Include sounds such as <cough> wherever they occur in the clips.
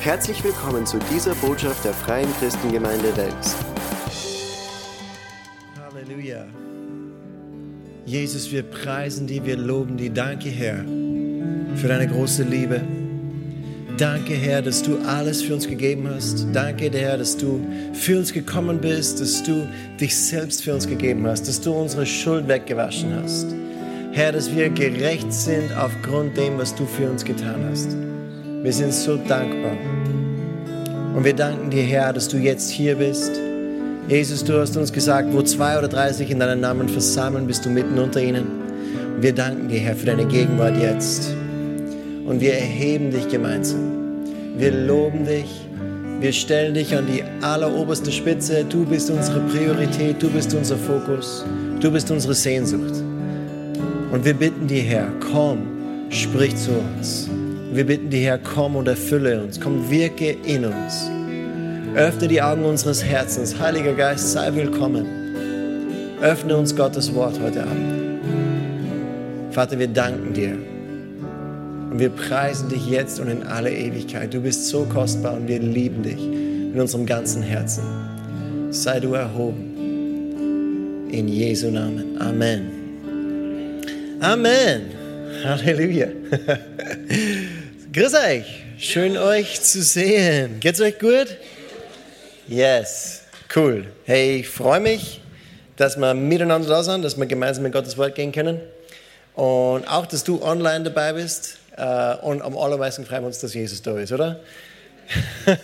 Herzlich willkommen zu dieser Botschaft der Freien Christengemeinde Wels. Halleluja. Jesus, wir preisen dich, wir loben dich. Danke, Herr, für deine große Liebe. Danke, Herr, dass du alles für uns gegeben hast. Danke, Herr, dass du für uns gekommen bist, dass du dich selbst für uns gegeben hast, dass du unsere Schuld weggewaschen hast. Herr, dass wir gerecht sind aufgrund dem, was du für uns getan hast. Wir sind so dankbar. Und wir danken dir, Herr, dass du jetzt hier bist. Jesus, du hast uns gesagt, wo zwei oder drei sich in deinem Namen versammeln, bist du mitten unter ihnen. Und wir danken dir, Herr, für deine Gegenwart jetzt und wir erheben dich gemeinsam. Wir loben dich. Wir stellen dich an die alleroberste Spitze. Du bist unsere Priorität. Du bist unser Fokus. Du bist unsere Sehnsucht. Und wir bitten dich, Herr, komm, sprich zu uns. Wir bitten dich, Herr, komm und erfülle uns. Komm, wirke in uns. Öffne die Augen unseres Herzens. Heiliger Geist, sei willkommen. Öffne uns Gottes Wort heute Abend. Vater, wir danken dir und wir preisen dich jetzt und in alle Ewigkeit. Du bist so kostbar und wir lieben dich mit unserem ganzen Herzen. Sei du erhoben. In Jesu Namen. Amen. Amen. <laughs> Halleluja. <laughs> Grüß euch. Schön euch zu sehen. Geht's euch gut? Yes. Cool. Hey, ich freue mich, dass wir miteinander da sind, dass wir gemeinsam mit Gottes Wort gehen können. Und auch, dass du online dabei bist. Äh, und am allermeisten freuen wir uns, dass Jesus da ist, oder? <laughs>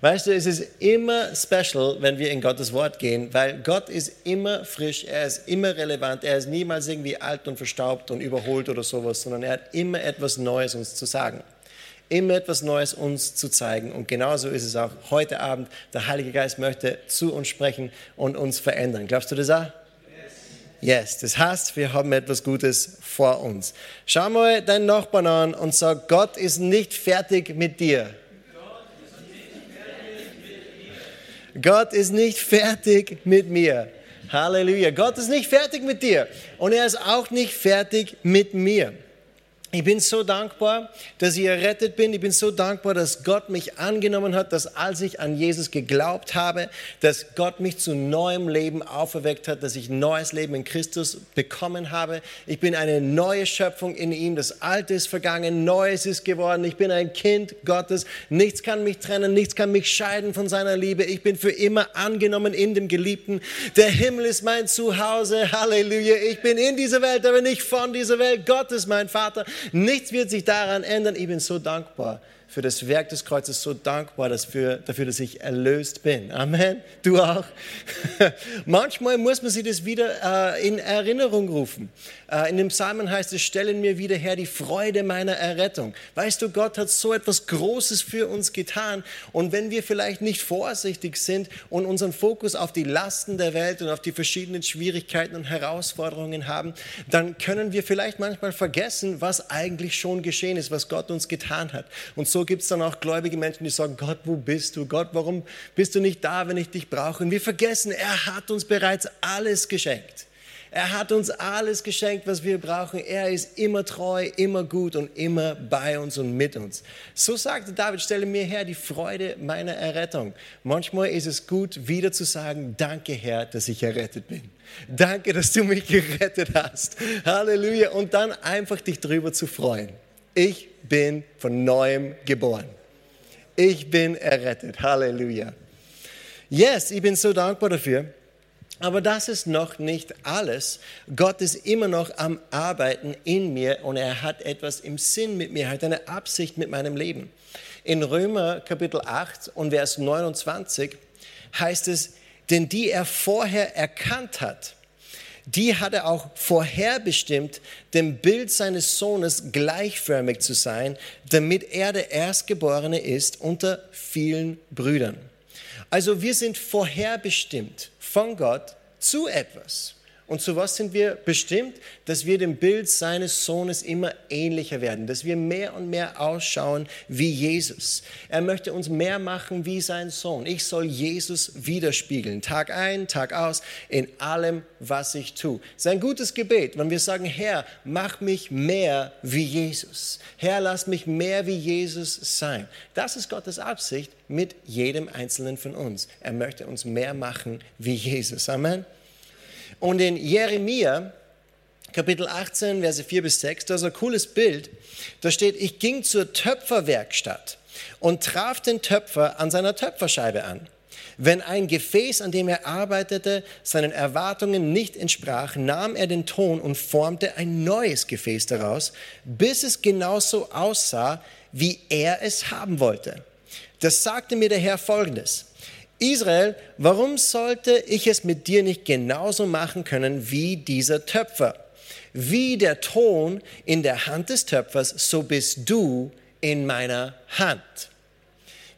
weißt du, es ist immer special, wenn wir in Gottes Wort gehen, weil Gott ist immer frisch, er ist immer relevant, er ist niemals irgendwie alt und verstaubt und überholt oder sowas, sondern er hat immer etwas Neues uns zu sagen. Immer etwas Neues uns zu zeigen. Und genauso ist es auch heute Abend. Der Heilige Geist möchte zu uns sprechen und uns verändern. Glaubst du das auch? Yes, das heißt, wir haben etwas Gutes vor uns. Schau mal deinen Nachbarn an und sag, Gott ist nicht fertig mit dir. Gott ist nicht fertig mit mir. Halleluja. Gott ist nicht fertig mit dir und er ist auch nicht fertig mit mir. Ich bin so dankbar, dass ich errettet bin. Ich bin so dankbar, dass Gott mich angenommen hat, dass als ich an Jesus geglaubt habe, dass Gott mich zu neuem Leben auferweckt hat, dass ich neues Leben in Christus bekommen habe. Ich bin eine neue Schöpfung in ihm. Das Alte ist vergangen, Neues ist geworden. Ich bin ein Kind Gottes. Nichts kann mich trennen, nichts kann mich scheiden von seiner Liebe. Ich bin für immer angenommen in dem Geliebten. Der Himmel ist mein Zuhause. Halleluja. Ich bin in dieser Welt, aber nicht von dieser Welt. Gott ist mein Vater. Nichts wird sich daran ändern. Ich bin so dankbar für das Werk des Kreuzes, so dankbar dafür, dafür, dass ich erlöst bin. Amen. Du auch. <laughs> Manchmal muss man sich das wieder äh, in Erinnerung rufen. Äh, in dem Psalmen heißt es, stellen mir wieder her die Freude meiner Errettung. Weißt du, Gott hat so etwas Großes für uns getan. Und wenn wir vielleicht nicht vorsichtig sind und unseren Fokus auf die Lasten der Welt und auf die verschiedenen Schwierigkeiten und Herausforderungen haben, dann können wir vielleicht manchmal vergessen, was eigentlich schon geschehen ist, was Gott uns getan hat. Und so gibt es dann auch gläubige Menschen, die sagen, Gott, wo bist du? Gott, warum bist du nicht da, wenn ich dich brauche? Und wir vergessen, er hat uns bereits alles geschenkt. Er hat uns alles geschenkt, was wir brauchen. Er ist immer treu, immer gut und immer bei uns und mit uns. So sagte David, stelle mir her die Freude meiner Errettung. Manchmal ist es gut, wieder zu sagen, danke Herr, dass ich errettet bin. Danke, dass du mich <laughs> gerettet hast. Halleluja. Und dann einfach dich drüber zu freuen. Ich bin von neuem geboren. Ich bin errettet. Halleluja. Yes, ich bin so dankbar dafür. Aber das ist noch nicht alles. Gott ist immer noch am Arbeiten in mir und er hat etwas im Sinn mit mir, hat eine Absicht mit meinem Leben. In Römer Kapitel 8 und Vers 29 heißt es, denn die er vorher erkannt hat, die hat er auch vorherbestimmt, dem Bild seines Sohnes gleichförmig zu sein, damit er der Erstgeborene ist unter vielen Brüdern. Also wir sind vorherbestimmt von Gott zu etwas. Und zu was sind wir bestimmt? Dass wir dem Bild seines Sohnes immer ähnlicher werden, dass wir mehr und mehr ausschauen wie Jesus. Er möchte uns mehr machen wie sein Sohn. Ich soll Jesus widerspiegeln, Tag ein, Tag aus, in allem, was ich tue. Es ist ein gutes Gebet, wenn wir sagen, Herr, mach mich mehr wie Jesus. Herr, lass mich mehr wie Jesus sein. Das ist Gottes Absicht mit jedem Einzelnen von uns. Er möchte uns mehr machen wie Jesus. Amen. Und in Jeremia, Kapitel 18, Verse 4 bis 6, da ist ein cooles Bild. Da steht, ich ging zur Töpferwerkstatt und traf den Töpfer an seiner Töpferscheibe an. Wenn ein Gefäß, an dem er arbeitete, seinen Erwartungen nicht entsprach, nahm er den Ton und formte ein neues Gefäß daraus, bis es genauso aussah, wie er es haben wollte. Das sagte mir der Herr folgendes. Israel, warum sollte ich es mit dir nicht genauso machen können wie dieser Töpfer? Wie der Ton in der Hand des Töpfers, so bist du in meiner Hand.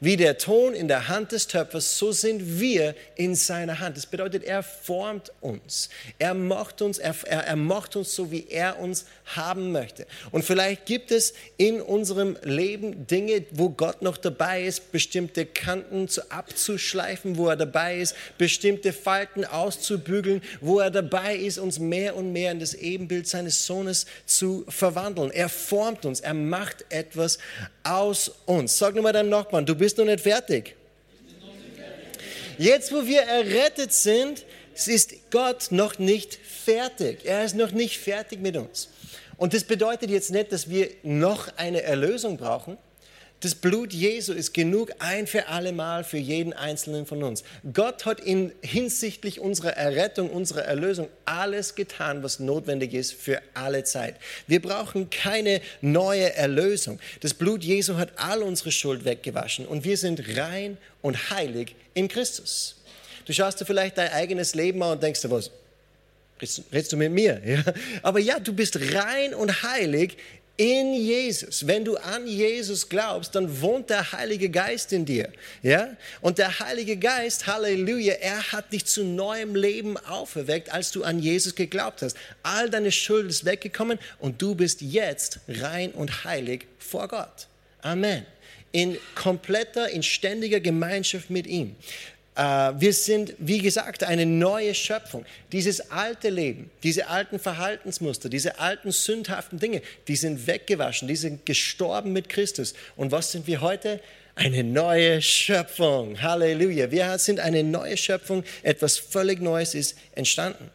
Wie der Ton in der Hand des Töpfers, so sind wir in seiner Hand. Das bedeutet, er formt uns. Er macht uns, er, er, er macht uns so, wie er uns haben möchte. Und vielleicht gibt es in unserem Leben Dinge, wo Gott noch dabei ist, bestimmte Kanten zu, abzuschleifen, wo er dabei ist, bestimmte Falten auszubügeln, wo er dabei ist, uns mehr und mehr in das Ebenbild seines Sohnes zu verwandeln. Er formt uns, er macht etwas aus uns. Sag nur mal deinem Nachbarn, du bist noch nicht fertig. Jetzt, wo wir errettet sind, ist Gott noch nicht fertig. Er ist noch nicht fertig mit uns. Und das bedeutet jetzt nicht, dass wir noch eine Erlösung brauchen, das Blut Jesu ist genug ein für alle Mal für jeden einzelnen von uns. Gott hat in hinsichtlich unserer Errettung, unserer Erlösung alles getan, was notwendig ist für alle Zeit. Wir brauchen keine neue Erlösung. Das Blut Jesu hat all unsere Schuld weggewaschen und wir sind rein und heilig in Christus. Du schaust dir vielleicht dein eigenes Leben an und denkst dir, was, redest du mit mir? <laughs> Ja? Aber ja, du bist rein und heilig in Jesus. Wenn du an Jesus glaubst, dann wohnt der Heilige Geist in dir. Ja? Und der Heilige Geist, Halleluja, er hat dich zu neuem Leben auferweckt, als du an Jesus geglaubt hast. All deine Schuld ist weggekommen und du bist jetzt rein und heilig vor Gott. Amen. In kompletter, in ständiger Gemeinschaft mit ihm. Äh, wir sind, wie gesagt, eine neue Schöpfung. Dieses alte Leben, diese alten Verhaltensmuster, diese alten sündhaften Dinge, die sind weggewaschen, die sind gestorben mit Christus. Und was sind wir heute? Eine neue Schöpfung. Halleluja. Wir sind eine neue Schöpfung. Etwas völlig Neues ist entstanden.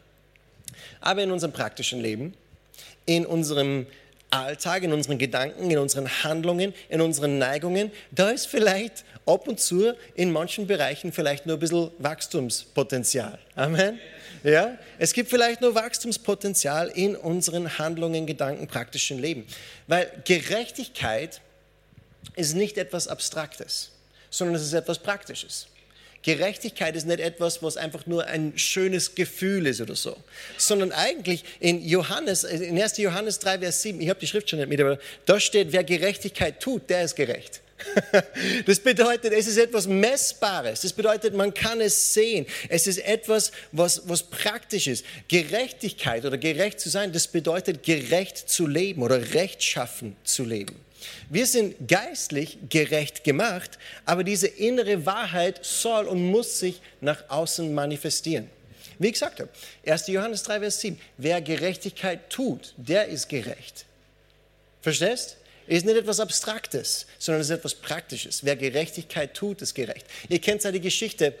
Aber in unserem praktischen Leben, in unserem Alltag, in unseren Gedanken, in unseren Handlungen, in unseren Neigungen, da ist vielleicht ab und zu in manchen Bereichen vielleicht nur ein bisschen Wachstumspotenzial. Amen. Ja, es gibt vielleicht nur Wachstumspotenzial in unseren Handlungen, Gedanken, praktischen Leben. Weil Gerechtigkeit ist nicht etwas Abstraktes, sondern es ist etwas Praktisches. Gerechtigkeit ist nicht etwas, was einfach nur ein schönes Gefühl ist oder so, sondern eigentlich in Johannes, in 1. Johannes 3, Vers 7, ich habe die Schrift schon nicht mit, aber da steht, wer Gerechtigkeit tut, der ist gerecht. <laughs> Das bedeutet, es ist etwas Messbares. Das bedeutet, man kann es sehen. Es ist etwas, was, was praktisch ist. Gerechtigkeit oder gerecht zu sein, das bedeutet, gerecht zu leben oder rechtschaffen zu leben. Wir sind geistlich gerecht gemacht, aber diese innere Wahrheit soll und muss sich nach außen manifestieren. Wie gesagt habe, 1. Johannes 3, Vers 7, wer Gerechtigkeit tut, der ist gerecht. Verstehst? Ist nicht etwas Abstraktes, sondern es ist etwas Praktisches. Wer Gerechtigkeit tut, ist gerecht. Ihr kennt ja die Geschichte,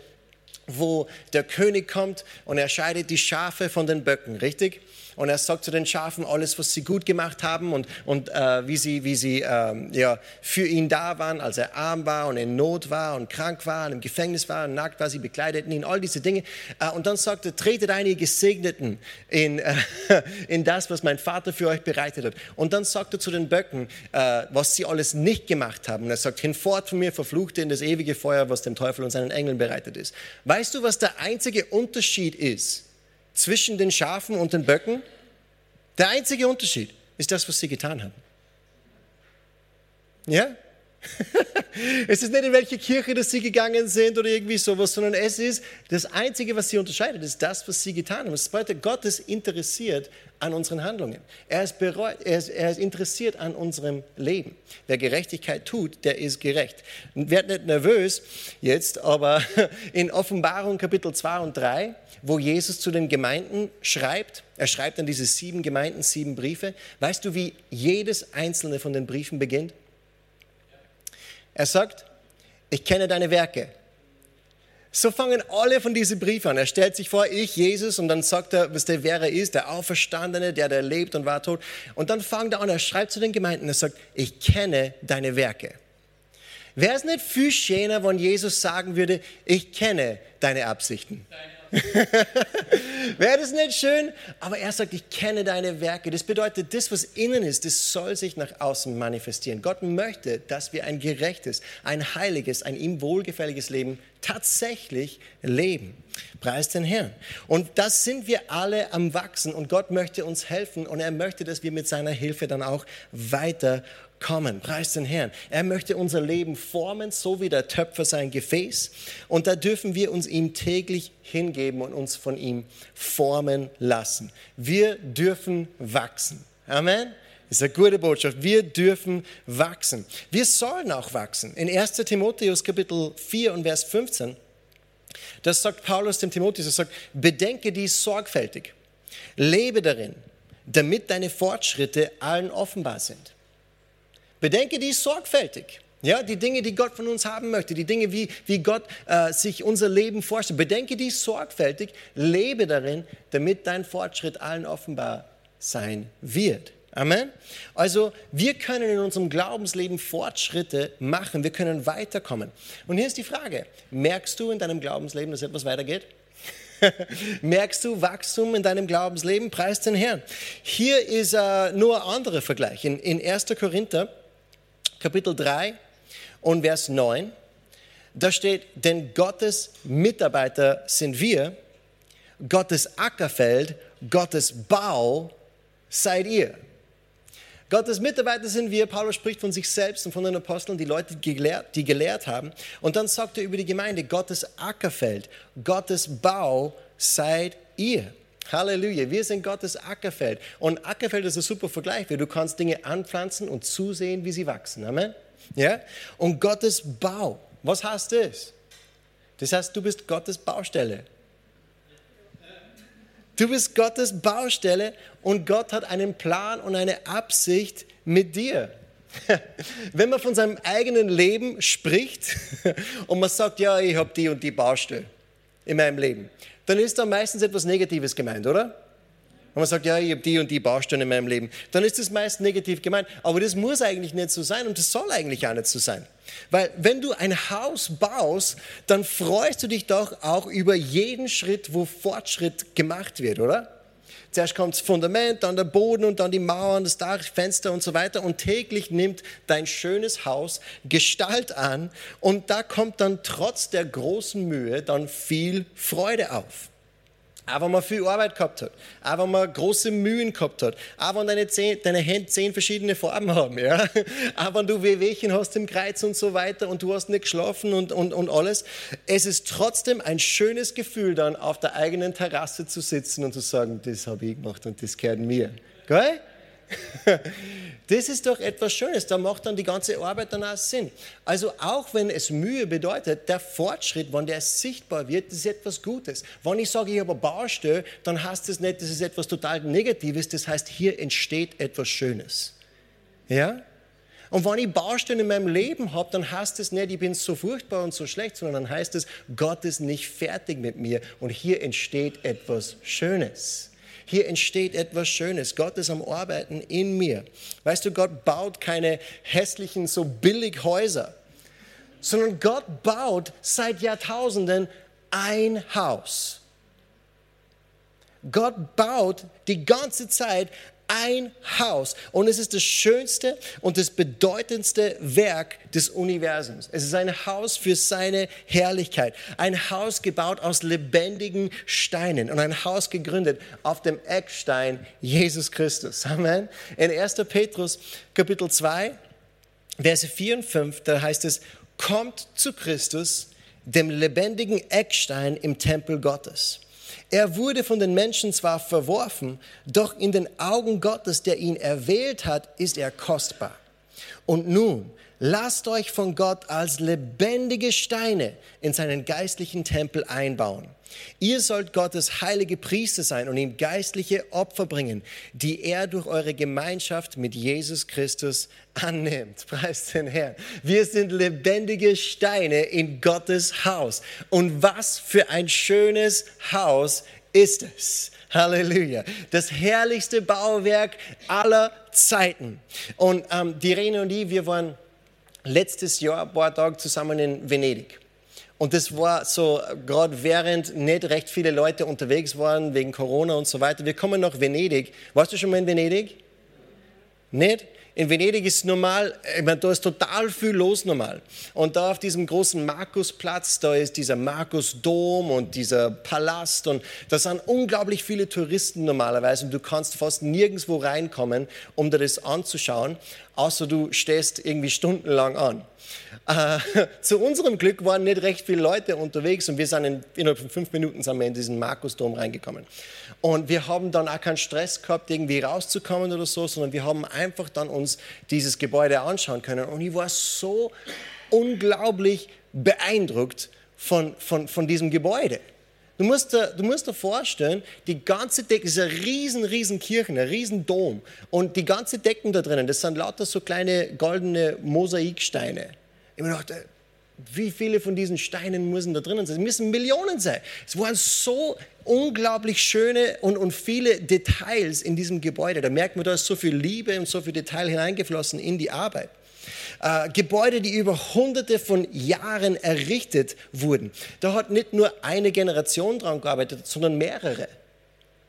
wo der König kommt und er scheidet die Schafe von den Böcken, richtig? Und er sagt zu den Schafen alles, was sie gut gemacht haben und, und äh, wie sie, wie sie äh, ja, für ihn da waren, als er arm war und in Not war und krank war und im Gefängnis war und nackt war, sie bekleideten ihn, all diese Dinge. Äh, und dann sagt er, tretet ein, ihr Gesegneten, in, äh, <laughs> in das, was mein Vater für euch bereitet hat. Und dann sagt er zu den Böcken, äh, was sie alles nicht gemacht haben. Und er sagt, hinfort von mir verfluchte in das ewige Feuer, was dem Teufel und seinen Engeln bereitet ist. Weißt du, was der einzige Unterschied ist? Zwischen den Schafen und den Böcken? Der einzige Unterschied ist das, was sie getan haben. Ja? <laughs> es ist nicht in welche Kirche, dass sie gegangen sind oder irgendwie sowas, sondern es ist das Einzige, was sie unterscheidet, ist das, was sie getan haben. Das bedeutet, Gott ist interessiert an unseren Handlungen. Er ist, bereut, er, ist, er ist interessiert an unserem Leben. Wer Gerechtigkeit tut, der ist gerecht. Werd nicht nervös jetzt, aber <laughs> in Offenbarung Kapitel 2 und 3, wo Jesus zu den Gemeinden schreibt, er schreibt an diese sieben Gemeinden sieben Briefe. Weißt du, wie jedes einzelne von den Briefen beginnt? Er sagt, ich kenne deine Werke. So fangen alle von diesen Briefen an. Er stellt sich vor, ich, Jesus, und dann sagt er, was der, wer er ist, der Auferstandene, der, der lebt und war tot. Und dann fängt er an, er schreibt zu den Gemeinden, er sagt, ich kenne deine Werke. Wäre es nicht viel schöner, wenn Jesus sagen würde, ich kenne deine Absichten? Deine <laughs> Wäre das nicht schön? Aber er sagt, ich kenne deine Werke. Das bedeutet, das, was innen ist, das soll sich nach außen manifestieren. Gott möchte, dass wir ein gerechtes, ein heiliges, ein ihm wohlgefälliges Leben tatsächlich leben. Preis den Herrn. Und das sind wir alle am Wachsen und Gott möchte uns helfen und er möchte, dass wir mit seiner Hilfe dann auch weiter kommen. Preis den Herrn. Er möchte unser Leben formen, so wie der Töpfer sein Gefäß. Und da dürfen wir uns ihm täglich hingeben und uns von ihm formen lassen. Wir dürfen wachsen. Amen. Das ist eine gute Botschaft. Wir dürfen wachsen. Wir sollen auch wachsen. In 1. Timotheus Kapitel 4 und Vers 15, das sagt Paulus dem Timotheus, er sagt, bedenke dies sorgfältig, lebe darin, damit deine Fortschritte allen offenbar sind. Bedenke dies sorgfältig. Ja, die Dinge, die Gott von uns haben möchte, die Dinge, wie, wie Gott äh, sich unser Leben vorstellt. Bedenke dies sorgfältig, lebe darin, damit dein Fortschritt allen offenbar sein wird. Amen. Also wir können in unserem Glaubensleben Fortschritte machen, wir können weiterkommen. Und hier ist die Frage, merkst du in deinem Glaubensleben, dass etwas weitergeht? <laughs> Merkst du Wachstum in deinem Glaubensleben? Preis den Herrn. Hier ist äh, nur ein anderer Vergleich. In, in 1. Korinther Kapitel 3 und Vers 9. Da steht, denn Gottes Mitarbeiter sind wir, Gottes Ackerfeld, Gottes Bau seid ihr. Gottes Mitarbeiter sind wir. Paulus spricht von sich selbst und von den Aposteln, die Leute, die gelehrt, die gelehrt haben. Und dann sagt er über die Gemeinde, Gottes Ackerfeld, Gottes Bau seid ihr. Halleluja, wir sind Gottes Ackerfeld. Und Ackerfeld ist ein super Vergleich, weil du kannst Dinge anpflanzen und zusehen, wie sie wachsen. Amen. Ja? Und Gottes Bau, was heißt das? Das heißt, du bist Gottes Baustelle. Du bist Gottes Baustelle und Gott hat einen Plan und eine Absicht mit dir. <laughs> Wenn man von seinem eigenen Leben spricht <laughs> und man sagt, ja, ich habe die und die Baustelle in meinem Leben, dann ist da meistens etwas Negatives gemeint, oder? Man sagt, ja, ich habe die und die Baustelle in meinem Leben, dann ist das meist negativ gemeint. Aber das muss eigentlich nicht so sein und das soll eigentlich auch nicht so sein. Weil wenn du ein Haus baust, dann freust du dich doch auch über jeden Schritt, wo Fortschritt gemacht wird, oder? Zuerst kommt das Fundament, dann der Boden und dann die Mauern, das Dach, Fenster und so weiter. Und täglich nimmt dein schönes Haus Gestalt an. Und da kommt dann trotz der großen Mühe dann viel Freude auf. Auch wenn man viel Arbeit gehabt hat, auch wenn man große Mühen gehabt hat, auch wenn deine, zehn, deine Hände zehn verschiedene Farben haben, ja? <laughs> auch wenn du Wehwehchen hast im Kreuz und so weiter und du hast nicht geschlafen und, und, und alles. Es ist trotzdem ein schönes Gefühl, dann auf der eigenen Terrasse zu sitzen und zu sagen, das habe ich gemacht und das gehört mir. Geil? <laughs> Das ist doch etwas Schönes, da macht dann die ganze Arbeit dann auch Sinn. Also auch wenn es Mühe bedeutet, der Fortschritt, wenn der sichtbar wird, ist etwas Gutes. Wenn ich sage, ich habe eine Baustelle, dann heißt das nicht, das ist etwas total Negatives, das heißt, hier entsteht etwas Schönes. Ja? Und wenn ich Baustellen in meinem Leben habe, dann heißt es nicht, ich bin so furchtbar und so schlecht, sondern dann heißt es, Gott ist nicht fertig mit mir und hier entsteht etwas Schönes. Hier entsteht etwas Schönes. Gott ist am Arbeiten in mir. Weißt du, Gott baut keine hässlichen, so billig Häuser, sondern Gott baut seit Jahrtausenden ein Haus. Gott baut die ganze Zeit ein Haus. Und es ist das schönste und das bedeutendste Werk des Universums. Es ist ein Haus für seine Herrlichkeit. Ein Haus gebaut aus lebendigen Steinen und ein Haus gegründet auf dem Eckstein Jesus Christus. Amen. In 1. Petrus Kapitel 2 Verse 4 und 5, da heißt es, kommt zu Christus, dem lebendigen Eckstein im Tempel Gottes. Er wurde von den Menschen zwar verworfen, doch in den Augen Gottes, der ihn erwählt hat, ist er kostbar. Und nun, lasst euch von Gott als lebendige Steine in seinen geistlichen Tempel einbauen. Ihr sollt Gottes heilige Priester sein und ihm geistliche Opfer bringen, die er durch eure Gemeinschaft mit Jesus Christus annimmt. Preis den Herrn. Wir sind lebendige Steine in Gottes Haus. Und was für ein schönes Haus ist es. Halleluja. Das herrlichste Bauwerk aller Zeiten. Und ähm, die Rene und ich, wir waren letztes Jahr ein paar Tage zusammen in Venedig. Und das war so, gerade während nicht recht viele Leute unterwegs waren, wegen Corona und so weiter. Wir kommen nach Venedig. Warst du schon mal in Venedig? Nicht? In Venedig ist normal, ich meine, da ist total viel los normal. Und da auf diesem großen Markusplatz, da ist dieser Markusdom und dieser Palast und da sind unglaublich viele Touristen normalerweise und du kannst fast nirgendwo reinkommen, um dir das anzuschauen, außer du stehst irgendwie stundenlang an. Äh, <laughs> zu unserem Glück waren nicht recht viele Leute unterwegs und wir sind in, innerhalb von fünf Minuten sind wir in diesen Markusdom reingekommen. Und wir haben dann auch keinen Stress gehabt, irgendwie rauszukommen oder so, sondern wir haben einfach dann uns dieses Gebäude anschauen können. Und ich war so unglaublich beeindruckt von, von, von diesem Gebäude. Du musst, dir, du musst dir vorstellen, die ganze Decke ist eine riesen, riesen Kirche, ein riesen Dom. Und die ganze Decken da drinnen, das sind lauter so kleine goldene Mosaiksteine. Ich mir dachte, wie viele von diesen Steinen müssen da drinnen sein? Es müssen Millionen sein. Es waren so unglaublich schöne und, und viele Details in diesem Gebäude. Da merkt man, da ist so viel Liebe und so viel Detail hineingeflossen in die Arbeit. Äh, Gebäude, die über hunderte von Jahren errichtet wurden. Da hat nicht nur eine Generation dran gearbeitet, sondern mehrere.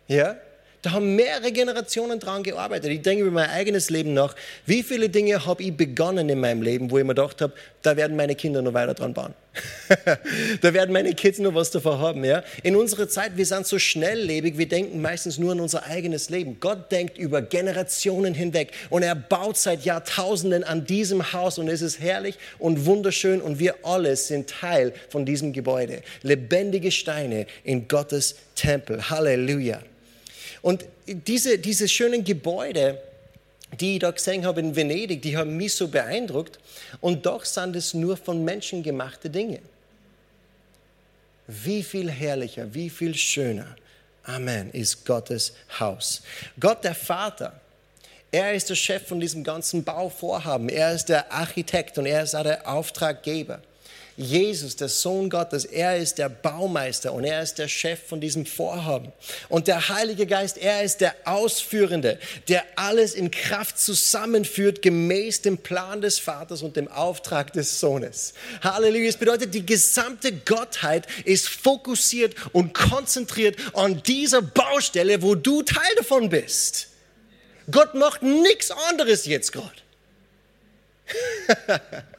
Ja? Da haben mehrere Generationen dran gearbeitet. Ich denke über mein eigenes Leben nach. Wie viele Dinge habe ich begonnen in meinem Leben, wo ich mir gedacht habe, da werden meine Kinder noch weiter dran bauen. <laughs> da werden meine Kids noch was davon haben. Ja? In unserer Zeit, wir sind so schnelllebig, wir denken meistens nur an unser eigenes Leben. Gott denkt über Generationen hinweg und er baut seit Jahrtausenden an diesem Haus und es ist herrlich und wunderschön und wir alle sind Teil von diesem Gebäude. Lebendige Steine in Gottes Tempel. Halleluja. Und diese, diese schönen Gebäude, die ich da gesehen habe in Venedig, die haben mich so beeindruckt. Und doch sind es nur von Menschen gemachte Dinge. Wie viel herrlicher, wie viel schöner, Amen, ist Gottes Haus. Gott der Vater, er ist der Chef von diesem ganzen Bauvorhaben. Er ist der Architekt und er ist auch der Auftraggeber. Jesus, der Sohn Gottes, er ist der Baumeister und er ist der Chef von diesem Vorhaben. Und der Heilige Geist, er ist der Ausführende, der alles in Kraft zusammenführt, gemäß dem Plan des Vaters und dem Auftrag des Sohnes. Halleluja. Es bedeutet, die gesamte Gottheit ist fokussiert und konzentriert an dieser Baustelle, wo du Teil davon bist. Gott macht nichts anderes jetzt gerade. <laughs>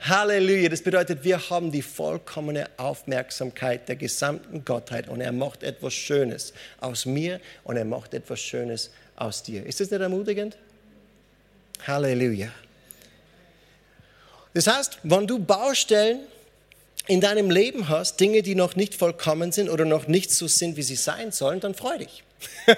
Halleluja. Das bedeutet, wir haben die vollkommene Aufmerksamkeit der gesamten Gottheit und er macht etwas Schönes aus mir und er macht etwas Schönes aus dir. Ist das nicht ermutigend? Halleluja. Das heißt, wenn du Baustellen in deinem Leben hast, Dinge, die noch nicht vollkommen sind oder noch nicht so sind, wie sie sein sollen, dann freu dich. <laughs>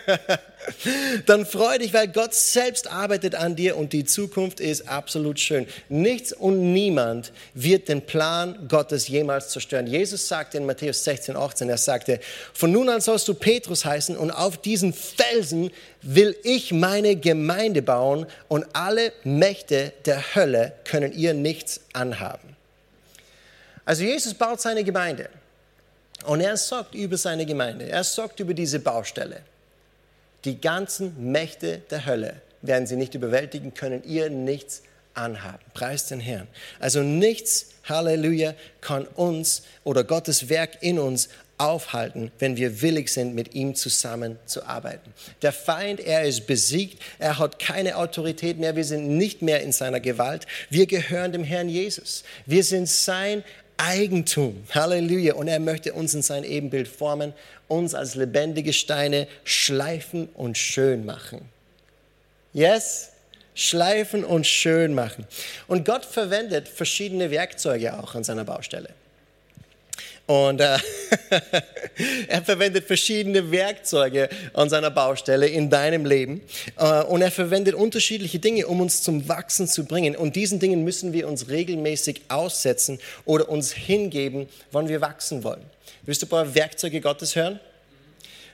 dann freu dich, weil Gott selbst arbeitet an dir und die Zukunft ist absolut schön. Nichts und niemand wird den Plan Gottes jemals zerstören. Jesus sagte in Matthäus 16, 18, er sagte, von nun an sollst du Petrus heißen und auf diesen Felsen will ich meine Gemeinde bauen und alle Mächte der Hölle können ihr nichts anhaben. Also Jesus baut seine Gemeinde. Und er sorgt über seine Gemeinde. Er sorgt über diese Baustelle. Die ganzen Mächte der Hölle werden sie nicht überwältigen können, ihr nichts anhaben. Preis den Herrn. Also nichts, Halleluja, kann uns oder Gottes Werk in uns aufhalten, wenn wir willig sind, mit ihm zusammen zu arbeiten. Der Feind, er ist besiegt, er hat keine Autorität mehr, wir sind nicht mehr in seiner Gewalt, wir gehören dem Herrn Jesus. Wir sind sein Eigentum. Halleluja. Und er möchte uns in sein Ebenbild formen, uns als lebendige Steine schleifen und schön machen. Yes? schleifen und schön machen. Und Gott verwendet verschiedene Werkzeuge auch an seiner Baustelle. Und äh, <laughs> er verwendet verschiedene Werkzeuge an seiner Baustelle in deinem Leben. Äh, und er verwendet unterschiedliche Dinge, um uns zum Wachsen zu bringen. Und diesen Dingen müssen wir uns regelmäßig aussetzen oder uns hingeben, wann wir wachsen wollen. Willst du ein paar Werkzeuge Gottes hören?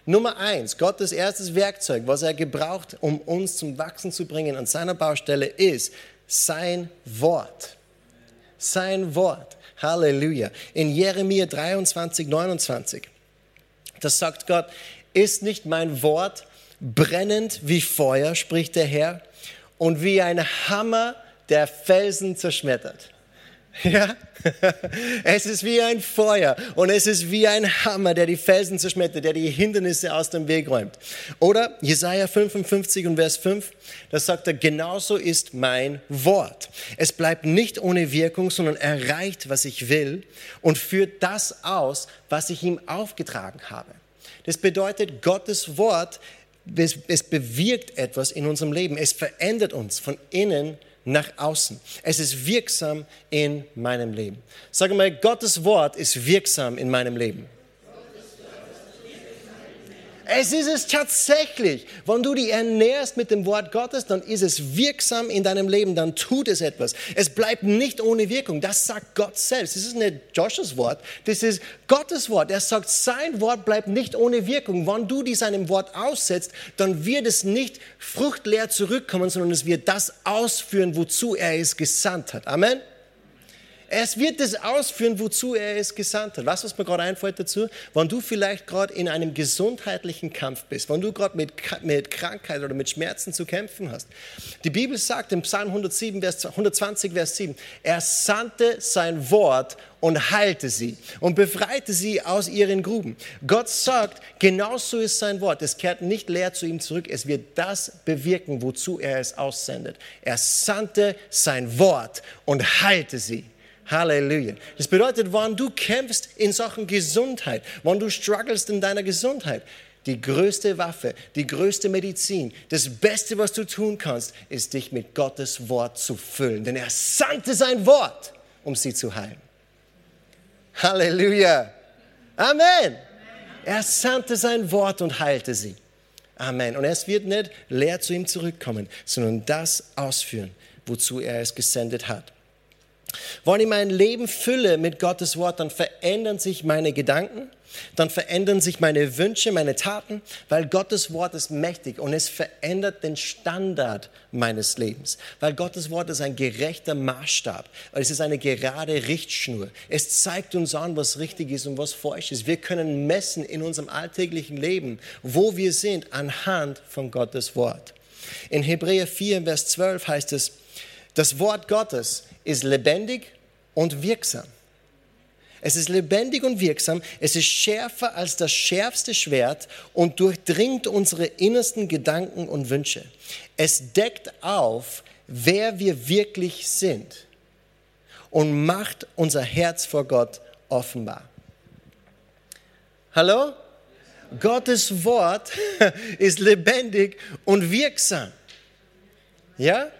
Nummer eins, Gottes erstes Werkzeug, was er gebraucht, um uns zum Wachsen zu bringen an seiner Baustelle, ist sein Wort. Sein Wort. Halleluja. In Jeremia 23, 29, das sagt Gott, ist nicht mein Wort brennend wie Feuer, spricht der Herr, und wie ein Hammer, der Felsen zerschmettert. <laughs> Ja, es ist wie ein Feuer und es ist wie ein Hammer, der die Felsen zerschmettert, der die Hindernisse aus dem Weg räumt. Oder Jesaja 55 und Vers 5, da sagt er, genauso ist mein Wort. Es bleibt nicht ohne Wirkung, sondern erreicht, was ich will und führt das aus, was ich ihm aufgetragen habe. Das bedeutet, Gottes Wort, es, es bewirkt etwas in unserem Leben. Es verändert uns von innen nach außen. Es ist wirksam in meinem Leben. Sage mal, Gottes Wort ist wirksam in meinem Leben. Es ist es tatsächlich. Wenn du dich ernährst mit dem Wort Gottes, dann ist es wirksam in deinem Leben, dann tut es etwas. Es bleibt nicht ohne Wirkung. Das sagt Gott selbst. Das ist nicht Joshuas Wort, das ist Gottes Wort. Er sagt, sein Wort bleibt nicht ohne Wirkung. Wenn du dich seinem Wort aussetzt, dann wird es nicht fruchtleer zurückkommen, sondern es wird das ausführen, wozu er es gesandt hat. Amen. Es wird es ausführen, wozu er es gesandt hat. Was, was mir gerade einfällt dazu? Wenn du vielleicht gerade in einem gesundheitlichen Kampf bist, wenn du gerade mit, mit Krankheit oder mit Schmerzen zu kämpfen hast. Die Bibel sagt im Psalm 107, Vers, 120, Vers 7, er sandte sein Wort und heilte sie und befreite sie aus ihren Gruben. Gott sagt, genauso ist sein Wort. Es kehrt nicht leer zu ihm zurück. Es wird das bewirken, wozu er es aussendet. Er sandte sein Wort und heilte sie. Halleluja. Das bedeutet, wann du kämpfst in Sachen Gesundheit, wann du strugglest in deiner Gesundheit, die größte Waffe, die größte Medizin, das Beste, was du tun kannst, ist dich mit Gottes Wort zu füllen. Denn er sandte sein Wort, um sie zu heilen. Halleluja. Amen. Er sandte sein Wort und heilte sie. Amen. Und es wird nicht leer zu ihm zurückkommen, sondern das ausführen, wozu er es gesendet hat. Wenn ich mein Leben fülle mit Gottes Wort, dann verändern sich meine Gedanken, dann verändern sich meine Wünsche, meine Taten, weil Gottes Wort ist mächtig und es verändert den Standard meines Lebens. Weil Gottes Wort ist ein gerechter Maßstab, es ist eine gerade Richtschnur. Es zeigt uns an, was richtig ist und was falsch ist. Wir können messen in unserem alltäglichen Leben, wo wir sind, anhand von Gottes Wort. In Hebräer 4, Vers 12 heißt es, das Wort Gottes ist lebendig und wirksam. Es ist lebendig und wirksam, es ist schärfer als das schärfste Schwert und durchdringt unsere innersten Gedanken und Wünsche. Es deckt auf, wer wir wirklich sind und macht unser Herz vor Gott offenbar. Hallo? Gottes Wort <laughs> ist lebendig und wirksam. Ja?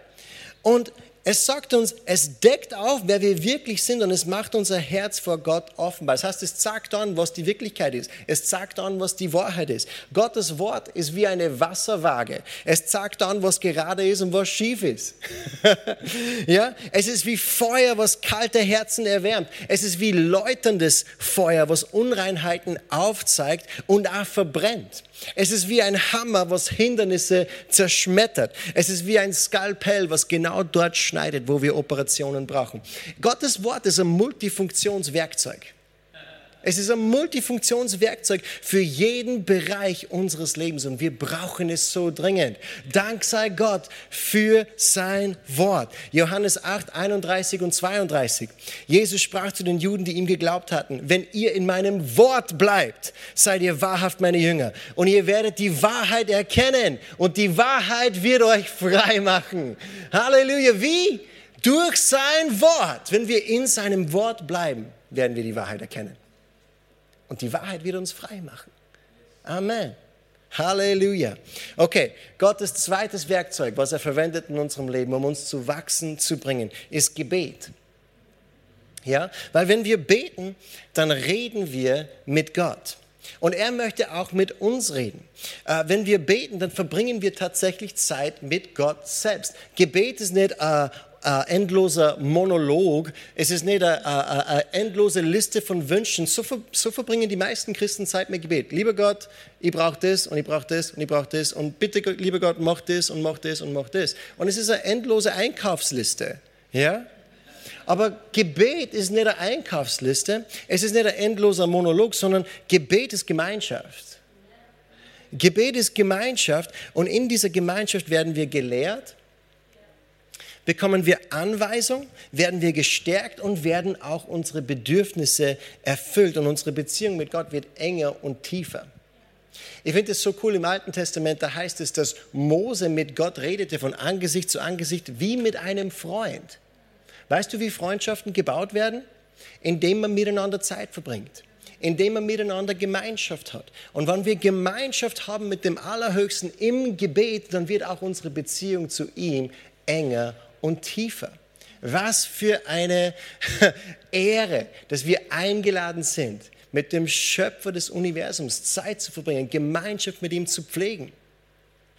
Und es sagt uns, es deckt auf, wer wir wirklich sind und es macht unser Herz vor Gott offenbar. Das heißt, es sagt an, was die Wirklichkeit ist. Es sagt an, was die Wahrheit ist. Gottes Wort ist wie eine Wasserwaage. Es sagt an, was gerade ist und was schief ist. <laughs> ja? Es ist wie Feuer, was kalte Herzen erwärmt. Es ist wie läuterndes Feuer, was Unreinheiten aufzeigt und auch verbrennt. Es ist wie ein Hammer, was Hindernisse zerschmettert. Es ist wie ein Skalpell, was genau dort schneidet, wo wir Operationen brauchen. Gottes Wort ist ein Multifunktionswerkzeug. Es ist ein Multifunktionswerkzeug für jeden Bereich unseres Lebens und wir brauchen es so dringend. Dank sei Gott für sein Wort. Johannes 8, 31 und 32. Jesus sprach zu den Juden, die ihm geglaubt hatten, wenn ihr in meinem Wort bleibt, seid ihr wahrhaft meine Jünger und ihr werdet die Wahrheit erkennen und die Wahrheit wird euch frei machen. Halleluja. Wie? Durch sein Wort. Wenn wir in seinem Wort bleiben, werden wir die Wahrheit erkennen. Und die Wahrheit wird uns frei machen. Amen. Halleluja. Okay, Gottes zweites Werkzeug, was er verwendet in unserem Leben, um uns zu wachsen zu bringen, ist Gebet. Ja, weil wenn wir beten, dann reden wir mit Gott. Und er möchte auch mit uns reden. Äh, wenn wir beten, dann verbringen wir tatsächlich Zeit mit Gott selbst. Gebet ist nicht ein äh, endloser Monolog, es ist nicht eine, eine, eine endlose Liste von Wünschen. So, ver, so, verbringen die meisten Christen Zeit mit Gebet. Lieber Gott, ich brauche das und ich brauche das und ich brauche das und bitte, lieber Gott, mach das und mach das und mach das. Und es ist eine endlose Einkaufsliste. Ja? Aber Gebet ist nicht eine Einkaufsliste, es ist nicht ein endloser Monolog, sondern Gebet ist Gemeinschaft. Gebet ist Gemeinschaft und in dieser Gemeinschaft werden wir gelehrt, bekommen wir Anweisung, werden wir gestärkt und werden auch unsere Bedürfnisse erfüllt und unsere Beziehung mit Gott wird enger und tiefer. Ich finde es so cool im Alten Testament, da heißt es, dass Mose mit Gott redete von Angesicht zu Angesicht wie mit einem Freund. Weißt du, wie Freundschaften gebaut werden? Indem man miteinander Zeit verbringt, indem man miteinander Gemeinschaft hat. Und wenn wir Gemeinschaft haben mit dem Allerhöchsten im Gebet, dann wird auch unsere Beziehung zu ihm enger und tiefer. Was für eine <laughs> Ehre, dass wir eingeladen sind, mit dem Schöpfer des Universums Zeit zu verbringen, Gemeinschaft mit ihm zu pflegen.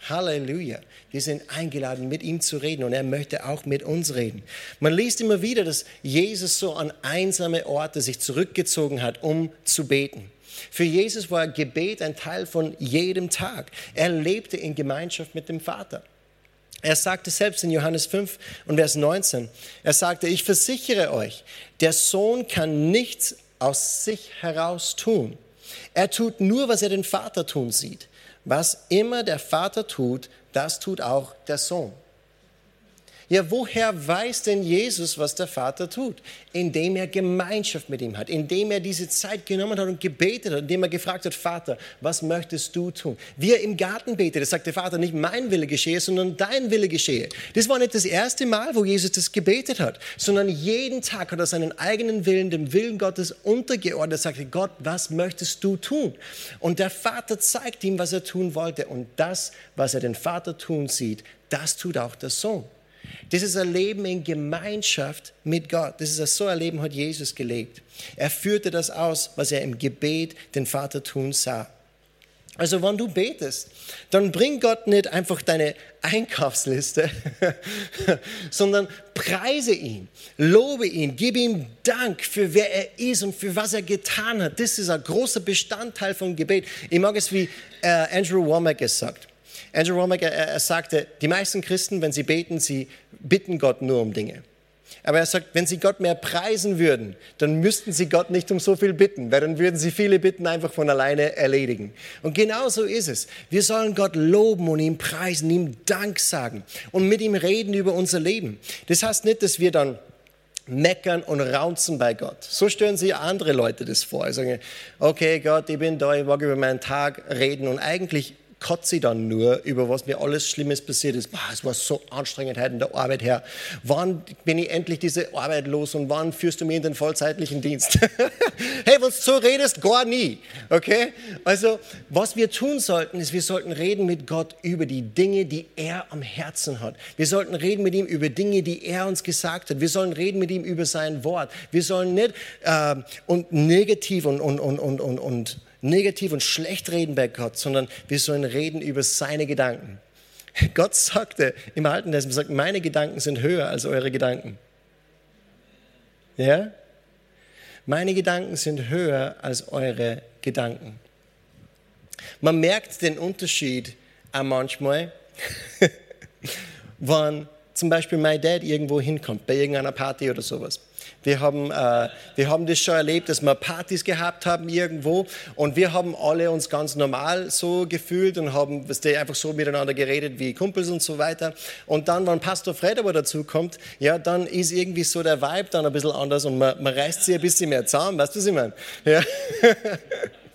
Halleluja. Wir sind eingeladen, mit ihm zu reden und er möchte auch mit uns reden. Man liest immer wieder, dass Jesus so an einsame Orte sich zurückgezogen hat, um zu beten. Für Jesus war Gebet ein Teil von jedem Tag. Er lebte in Gemeinschaft mit dem Vater. Er sagte selbst in Johannes 5 und Vers 19, er sagte, ich versichere euch, der Sohn kann nichts aus sich heraus tun. Er tut nur, was er den Vater tun sieht. Was immer der Vater tut, das tut auch der Sohn. Ja, woher weiß denn Jesus, was der Vater tut? Indem er Gemeinschaft mit ihm hat, indem er diese Zeit genommen hat und gebetet hat, indem er gefragt hat, Vater, was möchtest du tun? Wie er im Garten betet, sagt der Vater, nicht mein Wille geschehe, sondern dein Wille geschehe. Das war nicht das erste Mal, wo Jesus das gebetet hat, sondern jeden Tag hat er seinen eigenen Willen, dem Willen Gottes untergeordnet, er sagte, Gott, was möchtest du tun? Und der Vater zeigt ihm, was er tun wollte. Und das, was er den Vater tun sieht, das tut auch der Sohn. Das ist ein Leben in Gemeinschaft mit Gott. Das ist so ein Leben hat Jesus gelebt. Er führte das aus, was er im Gebet den Vater tun sah. Also wenn du betest, dann bring Gott nicht einfach deine Einkaufsliste, <laughs> sondern preise ihn, lobe ihn, gib ihm Dank für wer er ist und für was er getan hat. Das ist ein großer Bestandteil von Gebet. Ich mag es, wie äh, Andrew Womack es sagt. Andrew Womack, er, er sagte, die meisten Christen, wenn sie beten, sie bitten Gott nur um Dinge. Aber er sagt, wenn sie Gott mehr preisen würden, dann müssten sie Gott nicht um so viel bitten, weil dann würden sie viele Bitten einfach von alleine erledigen. Und genau so ist es. Wir sollen Gott loben und ihm preisen, ihm Dank sagen und mit ihm reden über unser Leben. Das heißt nicht, dass wir dann meckern und raunzen bei Gott. So stellen sich andere Leute das vor. Sie sagen, okay Gott, ich bin da, ich mag über meinen Tag reden und eigentlich kotze ich dann nur über was mir alles Schlimmes passiert ist. Boah, es war so anstrengend heute in der Arbeit her. Wann bin ich endlich diese Arbeit los und wann führst du mich in den vollzeitlichen Dienst? <laughs> hey, wenn du so redest, gar nie. Okay? Also, was wir tun sollten, ist, wir sollten reden mit Gott über die Dinge, die er am Herzen hat. Wir sollten reden mit ihm über Dinge, die er uns gesagt hat. Wir sollen reden mit ihm über sein Wort. Wir sollen nicht äh, und negativ und, und, und, und, und, und negativ und schlecht reden bei Gott, sondern wir sollen reden über seine Gedanken. <laughs> Gott sagte im Alten Testament, sagt, meine Gedanken sind höher als eure Gedanken. Ja? Meine Gedanken sind höher als eure Gedanken. Man merkt den Unterschied auch manchmal, <laughs> wenn zum Beispiel mein Dad irgendwo hinkommt, bei irgendeiner Party oder sowas. Wir haben, äh, wir haben das schon erlebt, dass wir Partys gehabt haben irgendwo und wir haben alle uns ganz normal so gefühlt und haben einfach so miteinander geredet wie Kumpels und so weiter. Und dann, wenn Pastor Fred aber dazu kommt, ja, dann ist irgendwie so der Vibe dann ein bisschen anders und man, man reißt sich ein bisschen mehr zusammen, weißt du, was ich meine? Ja. <laughs>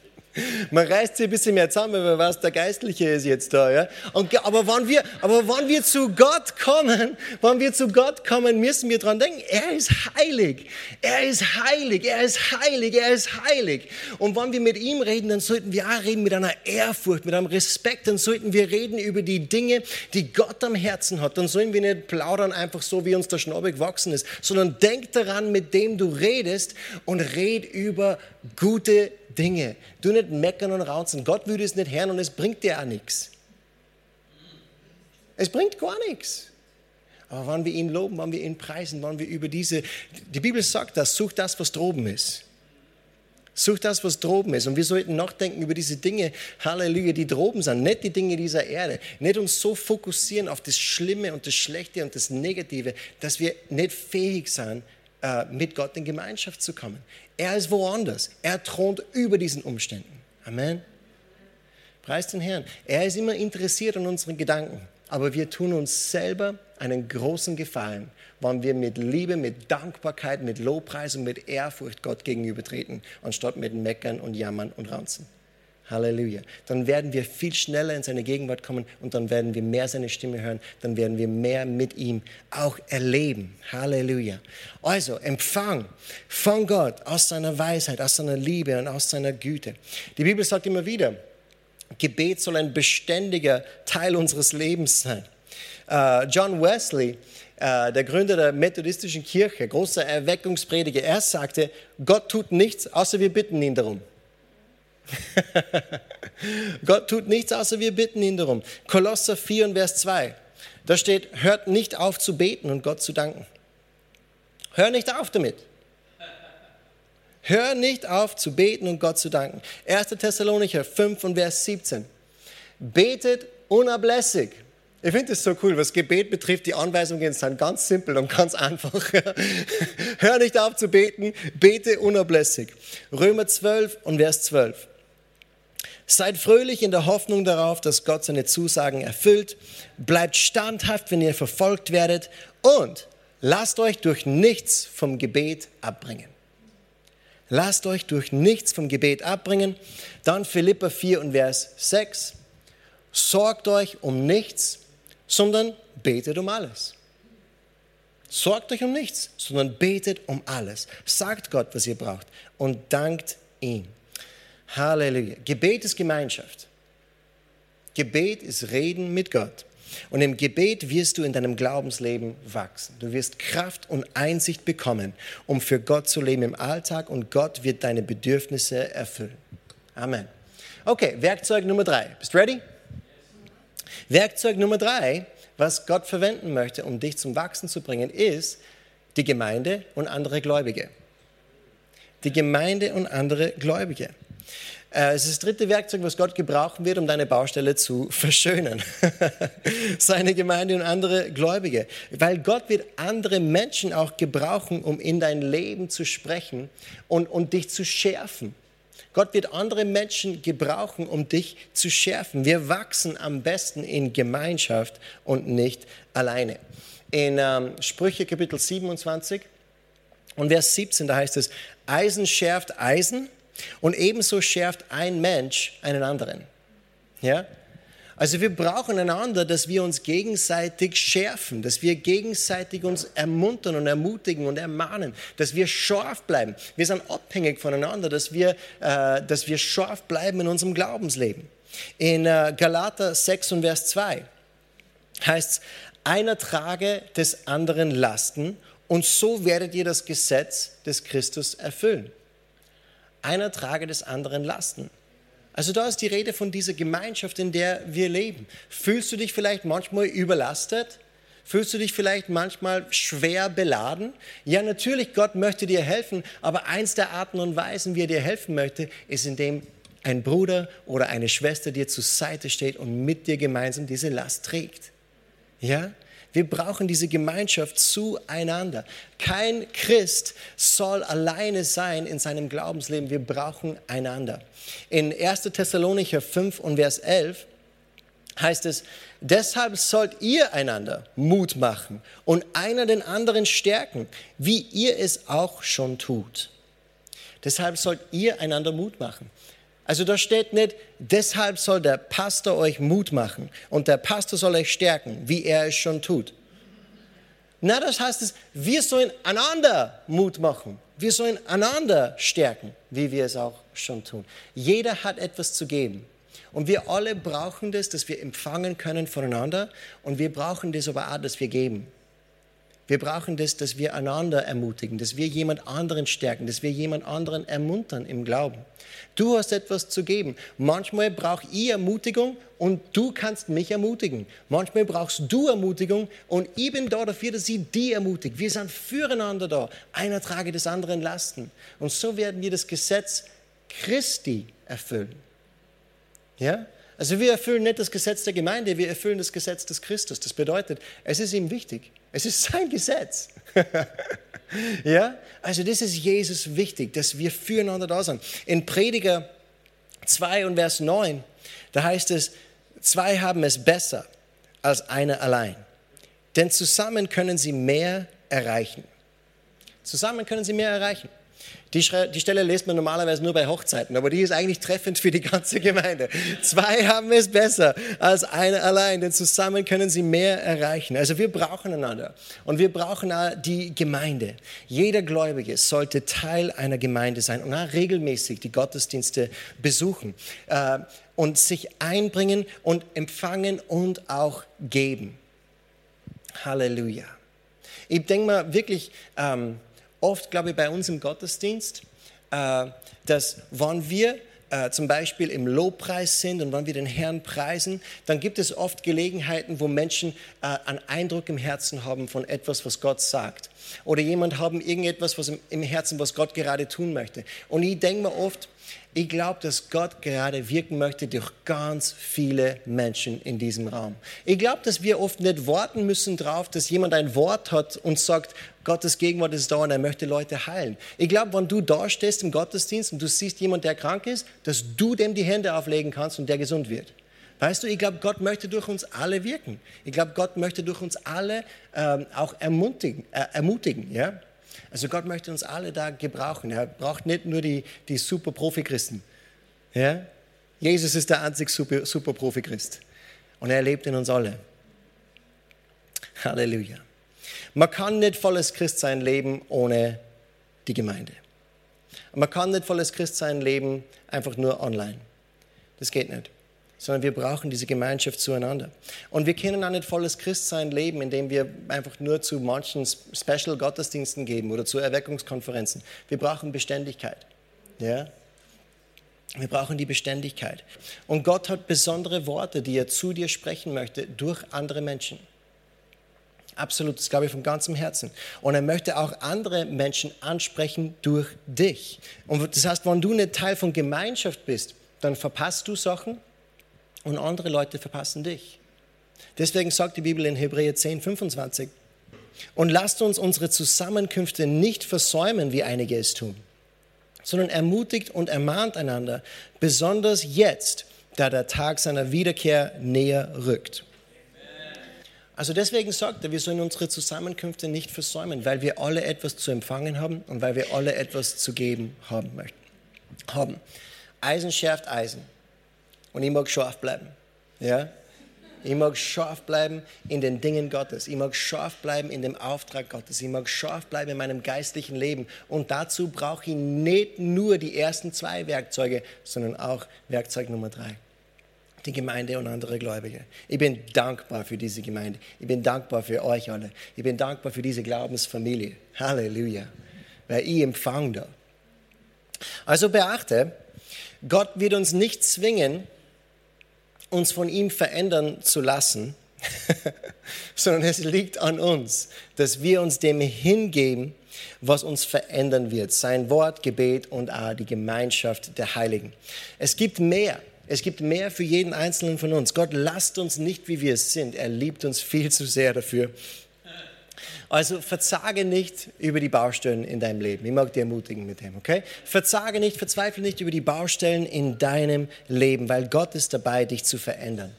Man reißt sich ein bisschen mehr zusammen, wenn man weiß, der Geistliche ist jetzt da. Ja? Und, aber, wenn wir, aber wenn wir zu Gott kommen, wenn wir zu Gott kommen, müssen wir dran denken, er ist heilig. Er ist heilig, er ist heilig, er ist heilig. Und wenn wir mit ihm reden, dann sollten wir auch reden mit einer Ehrfurcht, mit einem Respekt. Dann sollten wir reden über die Dinge, die Gott am Herzen hat. Dann sollen wir nicht plaudern einfach so, wie uns der Schnabel gewachsen ist, sondern denk daran, mit dem du redest und red über gute Dinge. Du nicht meckern und raunzen. Gott würde es nicht hören und es bringt dir auch nichts. Es bringt gar nichts. Aber wenn wir ihn loben, wenn wir ihn preisen, wenn wir über diese, die Bibel sagt das, such das, was droben ist. Such das, was droben ist. Und wir sollten nachdenken über diese Dinge, Halleluja, die droben sind, nicht die Dinge dieser Erde. Nicht uns so fokussieren auf das Schlimme und das Schlechte und das Negative, dass wir nicht fähig sind, äh, mit Gott in Gemeinschaft zu kommen. Er ist woanders. Er thront über diesen Umständen. Amen. Preis den Herrn. Er ist immer interessiert an unseren Gedanken. Aber wir tun uns selber einen großen Gefallen, wenn wir mit Liebe, mit Dankbarkeit, mit Lobpreis und mit Ehrfurcht Gott gegenübertreten, anstatt mit Meckern und Jammern und Ranzen. Halleluja. Dann werden wir viel schneller in seine Gegenwart kommen und dann werden wir mehr seine Stimme hören, dann werden wir mehr mit ihm auch erleben. Halleluja. Also Empfang von Gott aus seiner Weisheit, aus seiner Liebe und aus seiner Güte. Die Bibel sagt immer wieder, Gebet soll ein beständiger Teil unseres Lebens sein. Uh, John Wesley, uh, der Gründer der methodistischen Kirche, großer Erweckungsprediger, er sagte, Gott tut nichts, außer wir bitten ihn darum. <laughs> Gott tut nichts, außer wir bitten ihn darum. Kolosser 4 und Vers 2. Da steht, hört nicht auf zu beten und Gott zu danken. Hör nicht auf damit. Hör nicht auf zu beten und Gott zu danken. 1. Thessalonicher 5 und Vers 17. Betet unablässig. Ich finde es so cool, was Gebet betrifft. Die Anweisungen sind ganz simpel und ganz einfach. <laughs> Hör nicht auf zu beten, bete unablässig. Römer 12 und Vers 12. Seid fröhlich in der Hoffnung darauf, dass Gott seine Zusagen erfüllt. Bleibt standhaft, wenn ihr verfolgt werdet. Und lasst euch durch nichts vom Gebet abbringen. Lasst euch durch nichts vom Gebet abbringen. Dann Philippa 4 und Vers 6. Sorgt euch um nichts, sondern betet um alles. Sorgt euch um nichts, sondern betet um alles. Sagt Gott, was ihr braucht und dankt ihm. Halleluja. Gebet ist Gemeinschaft. Gebet ist Reden mit Gott. Und im Gebet wirst du in deinem Glaubensleben wachsen. Du wirst Kraft und Einsicht bekommen, um für Gott zu leben im Alltag und Gott wird deine Bedürfnisse erfüllen. Amen. Okay, Werkzeug Nummer drei. Bist du ready? Werkzeug Nummer drei, was Gott verwenden möchte, um dich zum Wachsen zu bringen, ist die Gemeinde und andere Gläubige. Die Gemeinde und andere Gläubige. Äh, es ist das dritte Werkzeug, was Gott gebrauchen wird, um deine Baustelle zu <laughs> verschönern. Seine Gemeinde und andere Gläubige. Weil Gott wird andere Menschen auch gebrauchen, um in dein Leben zu sprechen und, und dich zu schärfen. Gott wird andere Menschen gebrauchen, um dich zu schärfen. Wir wachsen am besten in Gemeinschaft und nicht alleine. In ähm, Sprüche Kapitel 27 und Vers 17, da heißt es, Eisen schärft Eisen und ebenso schärft ein Mensch einen anderen. Ja? Also wir brauchen einander, dass wir uns gegenseitig schärfen, dass wir gegenseitig uns ermuntern und ermutigen und ermahnen, dass wir scharf bleiben. Wir sind abhängig voneinander, dass wir, äh, dass wir scharf bleiben in unserem Glaubensleben. In äh, Galater 6 und Vers 2 heißt es, einer trage des anderen Lasten und so werdet ihr das Gesetz des Christus erfüllen. Einer trage des anderen Lasten. Also da ist die Rede von dieser Gemeinschaft, in der wir leben. Fühlst du dich vielleicht manchmal überlastet? Fühlst du dich vielleicht manchmal schwer beladen? Ja, natürlich, Gott möchte dir helfen, aber eins der Arten und Weisen, wie er dir helfen möchte, ist, indem ein Bruder oder eine Schwester dir zur Seite steht und mit dir gemeinsam diese Last trägt. Ja? Wir brauchen diese Gemeinschaft zueinander. Kein Christ soll alleine sein in seinem Glaubensleben. Wir brauchen einander. In 1. Thessalonicher 5 und Vers 11 heißt es, deshalb sollt ihr einander Mut machen und einer den anderen stärken, wie ihr es auch schon tut. Deshalb sollt ihr einander Mut machen. Also da steht nicht, deshalb soll der Pastor euch Mut machen und der Pastor soll euch stärken, wie er es schon tut. Na, das heißt es, wir sollen einander Mut machen. Wir sollen einander stärken, wie wir es auch schon tun. Jeder hat etwas zu geben. Und wir alle brauchen das, dass wir empfangen können voneinander. Und wir brauchen das aber auch, dass wir geben. Wir brauchen das, dass wir einander ermutigen, dass wir jemand anderen stärken, dass wir jemand anderen ermuntern im Glauben. Du hast etwas zu geben. Manchmal brauche ich Ermutigung und du kannst mich ermutigen. Manchmal brauchst du Ermutigung und ich bin da dafür, dass sie die ermutigt. Wir sind füreinander da. Einer trage des anderen Lasten. Und so werden wir das Gesetz Christi erfüllen. Ja? Also wir erfüllen nicht das Gesetz der Gemeinde, wir erfüllen das Gesetz des Christus. Das bedeutet, es ist ihm wichtig. Es ist sein Gesetz. <laughs> ja? Also das ist Jesus wichtig, dass wir füreinander da sind. In Prediger 2 und Vers 9, da heißt es, zwei haben es besser als einer allein. Denn zusammen können sie mehr erreichen. Zusammen können sie mehr erreichen. Die, die, Stelle liest man normalerweise nur bei Hochzeiten, aber die ist eigentlich treffend für die ganze Gemeinde. Zwei haben es besser als einer allein, denn zusammen können sie mehr erreichen. Also wir brauchen einander und wir brauchen die Gemeinde. Jeder Gläubige sollte Teil einer Gemeinde sein und auch regelmäßig die Gottesdienste besuchen äh, und sich einbringen und empfangen und auch geben. Halleluja. Ich denke mal wirklich, ähm, oft, glaube ich, bei uns im Gottesdienst, äh, dass wenn wir äh, zum Beispiel im Lobpreis sind und wenn wir den Herrn preisen, dann gibt es oft Gelegenheiten, wo Menschen äh, einen Eindruck im Herzen haben von etwas, was Gott sagt. Oder jemand haben irgendetwas was im, Herzen, was Gott gerade tun möchte. Und ich denke mir oft, ich glaube, dass Gott gerade wirken möchte durch ganz viele Menschen in diesem Raum. Ich glaube, dass wir oft nicht warten müssen darauf, dass jemand ein Wort hat und sagt, Gottes Gegenwart ist da und er möchte Leute heilen. Ich glaube, wenn du da stehst im Gottesdienst und du siehst jemand, der krank ist, dass du dem die Hände auflegen kannst und der gesund wird. Weißt du, ich glaube, Gott möchte durch uns alle wirken. Ich glaube, Gott möchte durch uns alle ähm, auch ermutigen. Äh, ermutigen ja? Also Gott möchte uns alle da gebrauchen. Er braucht nicht nur die, die super Profi-Christen. Ja? Jesus ist der einzige super, super Profi-Christ. Und er lebt in uns alle. Halleluja. Man kann nicht volles Christsein leben ohne die Gemeinde. Man kann nicht volles Christsein leben einfach nur online. Das geht nicht sondern wir brauchen diese Gemeinschaft zueinander. Und wir können auch nicht volles Christsein leben, indem wir einfach nur zu manchen Special-Gottesdiensten geben oder zu Erweckungskonferenzen. Wir brauchen Beständigkeit. Ja? Wir brauchen die Beständigkeit. Und Gott hat besondere Worte, die er zu dir sprechen möchte, durch andere Menschen. Absolut, das glaube ich von ganzem Herzen. Und er möchte auch andere Menschen ansprechen durch dich. Und das heißt, wenn du nicht Teil von Gemeinschaft bist, dann verpasst du Sachen, und andere Leute verpassen dich. Deswegen sagt die Bibel in Hebräer 10, 25, und lasst uns unsere Zusammenkünfte nicht versäumen, wie einige es tun, sondern ermutigt und ermahnt einander, besonders jetzt, da der Tag seiner Wiederkehr näher rückt. Also deswegen sagt er, wir sollen unsere Zusammenkünfte nicht versäumen, weil wir alle etwas zu empfangen haben und weil wir alle etwas zu geben haben möchten. Haben. Eisen schärft Eisen. Und ich mag scharf bleiben. Ja? Ich mag scharf bleiben in den Dingen Gottes. Ich mag scharf bleiben in dem Auftrag Gottes. Ich mag scharf bleiben in meinem geistlichen Leben. Und dazu brauche ich nicht nur die ersten zwei Werkzeuge, sondern auch Werkzeug Nummer drei. Die Gemeinde und andere Gläubige. Ich bin dankbar für diese Gemeinde. Ich bin dankbar für euch alle. Ich bin dankbar für diese Glaubensfamilie. Halleluja. Weil ich empfange da. Also beachte, Gott wird uns nicht zwingen, uns von ihm verändern zu lassen, <laughs> sondern es liegt an uns, dass wir uns dem hingeben, was uns verändern wird. Sein Wort, Gebet und die Gemeinschaft der Heiligen. Es gibt mehr. Es gibt mehr für jeden Einzelnen von uns. Gott lasst uns nicht, wie wir es sind. Er liebt uns viel zu sehr dafür, also verzage nicht über die Baustellen in deinem Leben. Ich mag dich ermutigen mit dem, okay? Verzage nicht, verzweifle nicht über die Baustellen in deinem Leben, weil Gott ist dabei, dich zu verändern.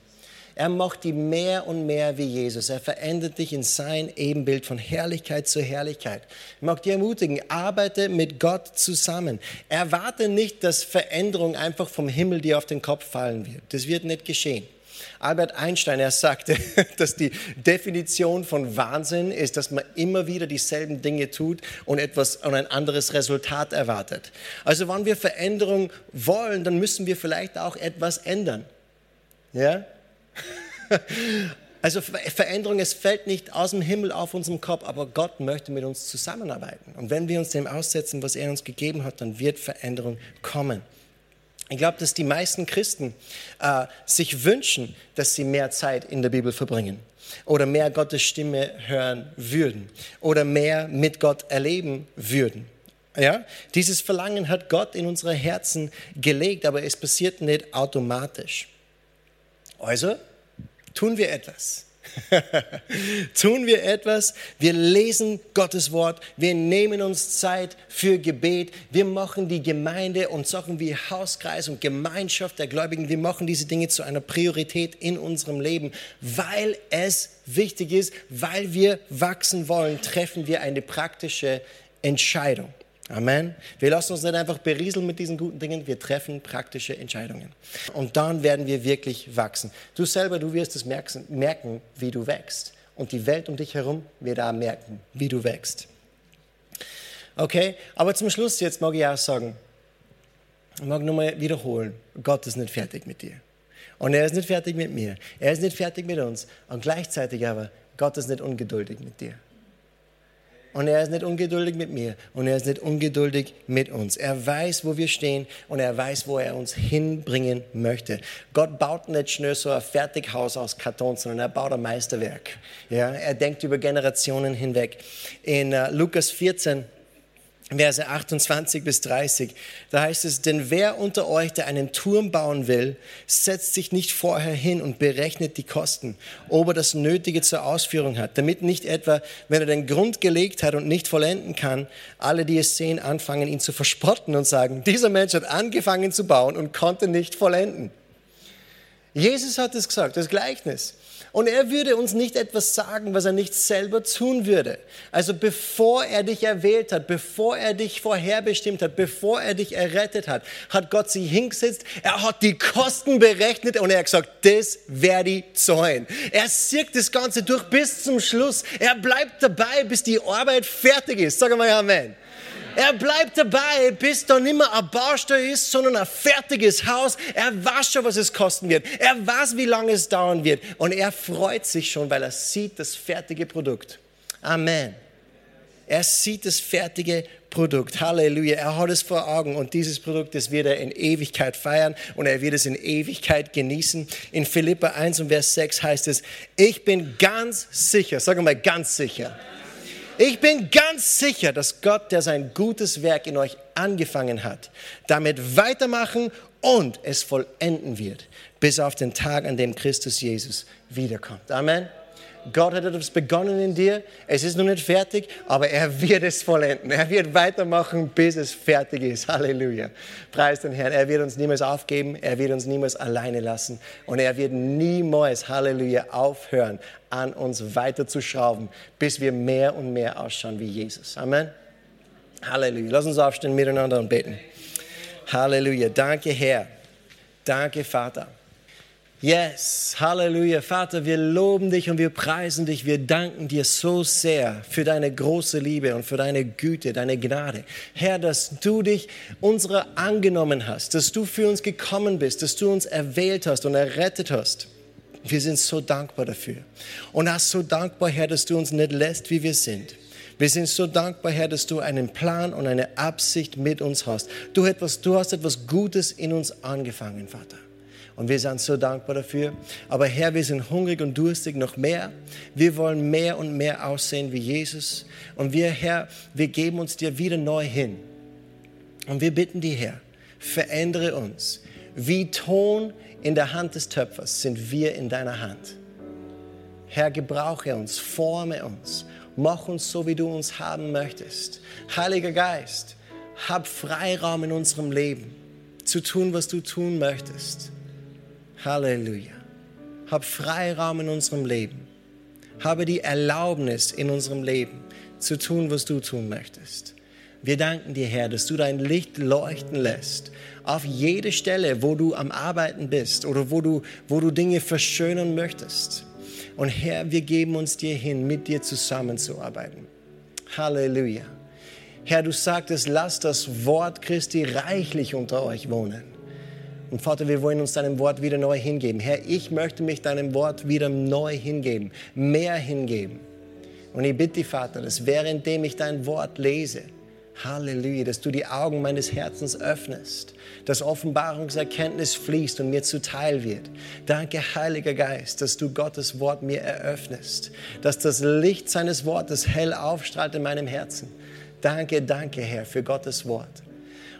Er macht die mehr und mehr wie Jesus. Er verändert dich in sein Ebenbild von Herrlichkeit zu Herrlichkeit. Ich mag dich ermutigen, arbeite mit Gott zusammen. Erwarte nicht, dass Veränderung einfach vom Himmel dir auf den Kopf fallen wird. Das wird nicht geschehen. Albert Einstein, er sagte, <laughs> dass die Definition von Wahnsinn ist, dass man immer wieder dieselben Dinge tut und etwas und ein anderes Resultat erwartet. Also wenn wir Veränderung wollen, dann müssen wir vielleicht auch etwas ändern. Ja? <laughs> Also Veränderung, es fällt nicht aus dem Himmel auf unserem Kopf, aber Gott möchte mit uns zusammenarbeiten. Und wenn wir uns dem aussetzen, was er uns gegeben hat, dann wird Veränderung kommen. Ich glaube, dass die meisten Christen äh, sich wünschen, dass sie mehr Zeit in der Bibel verbringen oder mehr Gottes Stimme hören würden oder mehr mit Gott erleben würden. Ja? Dieses Verlangen hat Gott in unsere Herzen gelegt, aber es passiert nicht automatisch. Also tun wir etwas. <laughs> Tun wir etwas, wir lesen Gottes Wort, wir nehmen uns Zeit für Gebet, wir machen die Gemeinde und Sachen wie Hauskreis und Gemeinschaft der Gläubigen, wir machen diese Dinge zu einer Priorität in unserem Leben, weil es wichtig ist, weil wir wachsen wollen, treffen wir eine praktische Entscheidung. Amen. Wir lassen uns nicht einfach berieseln mit diesen guten Dingen, wir treffen praktische Entscheidungen. Und dann werden wir wirklich wachsen. Du selber, du wirst es merken, wie du wächst. Und die Welt um dich herum wird da merken, wie du wächst. Okay, aber zum Schluss jetzt mag ich auch sagen, ich mag nochmal wiederholen, Gott ist nicht fertig mit dir. Und er ist nicht fertig mit mir. Er ist nicht fertig mit uns. Und gleichzeitig aber, Gott ist nicht ungeduldig mit dir. Und er ist nicht ungeduldig mit mir und er ist nicht ungeduldig mit uns. Er weiß, wo wir stehen und er weiß, wo er uns hinbringen möchte. Gott baut nicht schnell so ein Fertighaus aus Karton, sondern er baut ein Meisterwerk. Ja, er denkt über Generationen hinweg. In uh, Lukas 14 Verse 28 bis 30. Da heißt es, denn wer unter euch, der einen Turm bauen will, setzt sich nicht vorher hin und berechnet die Kosten, ob er das Nötige zur Ausführung hat, damit nicht etwa, wenn er den Grund gelegt hat und nicht vollenden kann, alle, die es sehen, anfangen, ihn zu verspotten und sagen, dieser Mensch hat angefangen zu bauen und konnte nicht vollenden. Jesus hat es gesagt, das Gleichnis. Und er würde uns nicht etwas sagen, was er nicht selber tun würde. Also bevor er dich erwählt hat, bevor er dich vorherbestimmt hat, bevor er dich errettet hat, hat Gott sie hingesetzt, er hat die Kosten berechnet und er hat gesagt, das werde ich zahlen. Er sieht das Ganze durch bis zum Schluss. Er bleibt dabei, bis die Arbeit fertig ist. Sag mal Amen. Er bleibt dabei, bis da nicht mehr ein Baustelle ist, sondern ein fertiges Haus. Er weiß schon, was es kosten wird. Er weiß, wie lange es dauern wird. Und er freut sich schon, weil er sieht das fertige Produkt. Amen. Er sieht das fertige Produkt. Halleluja. Er hat es vor Augen und dieses Produkt, das wird er in Ewigkeit feiern und er wird es in Ewigkeit genießen. In Philippa 1 und Vers 6 heißt es, ich bin ganz sicher, wir mal ganz sicher ich bin ganz sicher, dass Gott, der sein gutes Werk in euch angefangen hat, damit weitermachen und es vollenden wird, bis auf den Tag, an dem Christus Jesus wiederkommt. Amen. Gott hat etwas begonnen in dir. Es ist noch nicht fertig, aber er wird es vollenden. Er wird weitermachen, bis es fertig ist. Halleluja. Preis den Herrn. Er wird uns niemals aufgeben. Er wird uns niemals alleine lassen. Und er wird niemals, Halleluja, aufhören, an uns weiterzuschrauben, bis wir mehr und mehr ausschauen wie Jesus. Amen. Halleluja. Lass uns aufstehen miteinander und beten. Halleluja. Danke, Herr. Danke, Vater. Yes, Halleluja. Vater, wir loben dich und wir preisen dich. Wir danken dir so sehr für deine große Liebe und für deine Güte, deine Gnade. Herr, dass du dich unserer angenommen hast, dass du für uns gekommen bist, dass du uns erwählt hast und errettet hast. Wir sind so dankbar dafür. Und auch so dankbar, Herr, dass du uns nicht lässt, wie wir sind. Wir sind so dankbar, Herr, dass du einen Plan und eine Absicht mit uns hast. Du, etwas, du hast etwas Gutes in uns angefangen, Vater. Und wir sind so dankbar dafür. Aber Herr, wir sind hungrig und durstig noch mehr. Wir wollen mehr und mehr aussehen wie Jesus. Und wir, Herr, wir geben uns dir wieder neu hin. Und wir bitten dich, Herr, verändere uns. Wie Ton in der Hand des Töpfers sind wir in deiner Hand. Herr, gebrauche uns, forme uns, mach uns so, wie du uns haben möchtest. Heiliger Geist, hab Freiraum in unserem Leben, zu tun, was du tun möchtest. Halleluja. Hab Freiraum in unserem Leben. Habe die Erlaubnis in unserem Leben zu tun, was du tun möchtest. Wir danken dir, Herr, dass du dein Licht leuchten lässt auf jede Stelle, wo du am Arbeiten bist oder wo du, wo du Dinge verschönern möchtest. Und Herr, wir geben uns dir hin, mit dir zusammenzuarbeiten. Halleluja. Herr, du sagtest, lass das Wort Christi reichlich unter euch wohnen. Und Vater, wir wollen uns deinem Wort wieder neu hingeben. Herr, ich möchte mich deinem Wort wieder neu hingeben, mehr hingeben. Und ich bitte dich, Vater, dass währenddem ich dein Wort lese, Halleluja, dass du die Augen meines Herzens öffnest, dass Offenbarungserkenntnis fließt und mir zuteil wird. Danke, Heiliger Geist, dass du Gottes Wort mir eröffnest, dass das Licht seines Wortes hell aufstrahlt in meinem Herzen. Danke, danke, Herr, für Gottes Wort.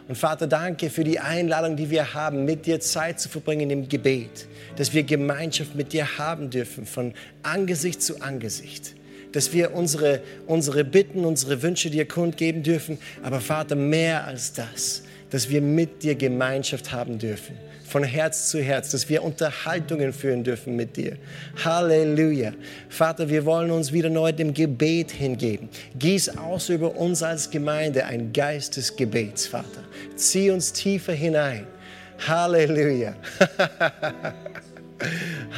Und Vater, danke für die Einladung, die wir haben, mit dir Zeit zu verbringen im Gebet, dass wir Gemeinschaft mit dir haben dürfen, von Angesicht zu Angesicht dass wir unsere, unsere Bitten, unsere Wünsche dir kundgeben dürfen. Aber Vater, mehr als das, dass wir mit dir Gemeinschaft haben dürfen, von Herz zu Herz, dass wir Unterhaltungen führen dürfen mit dir. Halleluja. Vater, wir wollen uns wieder neu dem Gebet hingeben. Gieß aus über uns als Gemeinde ein Geist des Gebets, Vater. Zieh uns tiefer hinein. Halleluja. <laughs>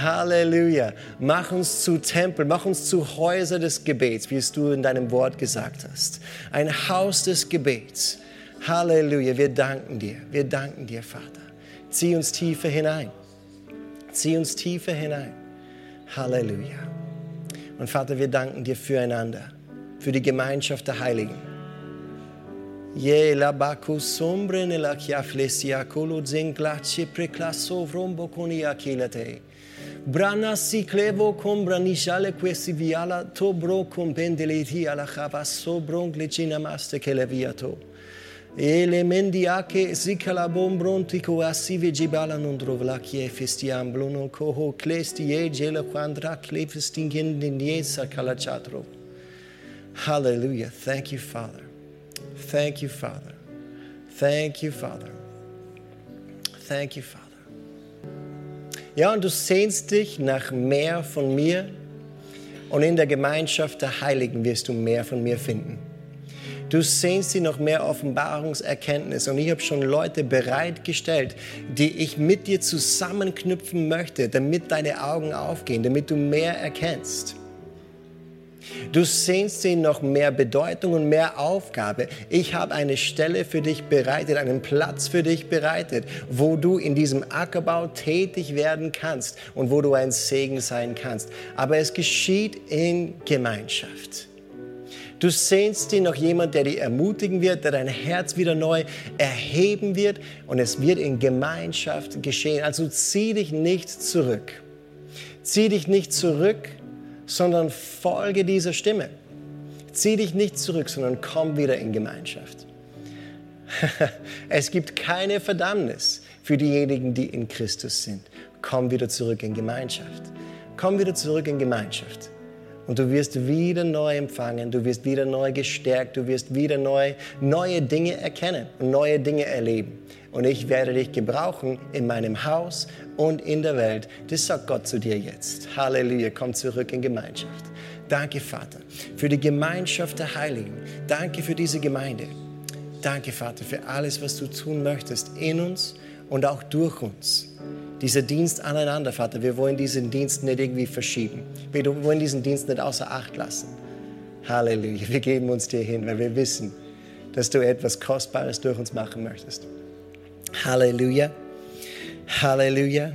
Halleluja. Mach uns zu Tempel, mach uns zu Häuser des Gebets, wie es du in deinem Wort gesagt hast. Ein Haus des Gebets. Halleluja. Wir danken dir. Wir danken dir, Vater. Zieh uns tiefer hinein. Zieh uns tiefer hinein. Halleluja. Und Vater, wir danken dir füreinander, für die Gemeinschaft der Heiligen. Ne. Brana si clevo con branishale questi viala to bro con pendeleti alla chava sobron glicina maste che le viato. E le mendiache si calabon brontico assi vegibala non drovla che festiam bluno coho clesti e gela quandra clefestingin in niesa calachatro. Hallelujah. Thank you, Father. Thank you, Father. Thank you, Father. Thank you, Father. Ja, und du sehnst dich nach mehr von mir und in der Gemeinschaft der Heiligen wirst du mehr von mir finden. Du sehnst dich nach mehr Offenbarungserkenntnis und ich habe schon Leute bereitgestellt, die ich mit dir zusammenknüpfen möchte, damit deine Augen aufgehen, damit du mehr erkennst. Du sehnst sie noch mehr Bedeutung und mehr Aufgabe. Ich habe eine Stelle für dich bereitet, einen Platz für dich bereitet, wo du in diesem Ackerbau tätig werden kannst und wo du ein Segen sein kannst. Aber es geschieht in Gemeinschaft. Du sehnst dir noch jemand, der dich ermutigen wird, der dein Herz wieder neu erheben wird und es wird in Gemeinschaft geschehen. Also zieh dich nicht zurück. Zieh dich nicht zurück, sondern folge dieser Stimme. Zieh dich nicht zurück, sondern komm wieder in Gemeinschaft. <laughs> es gibt keine Verdammnis für diejenigen, die in Christus sind. Komm wieder zurück in Gemeinschaft. Komm wieder zurück in Gemeinschaft. Und du wirst wieder neu empfangen, du wirst wieder neu gestärkt, du wirst wieder neu neue Dinge erkennen und neue Dinge erleben. Und ich werde dich gebrauchen in meinem Haus und in der Welt. Das sagt Gott zu dir jetzt. Halleluja, komm zurück in Gemeinschaft. Danke, Vater, für die Gemeinschaft der Heiligen. Danke für diese Gemeinde. Danke, Vater, für alles, was du tun möchtest in uns und auch durch uns. Dieser Dienst aneinander, Vater, wir wollen diesen Dienst nicht irgendwie verschieben. Wir wollen diesen Dienst nicht außer Acht lassen. Halleluja, wir geben uns dir hin, weil wir wissen, dass du etwas Kostbares durch uns machen möchtest. Halleluja, Halleluja,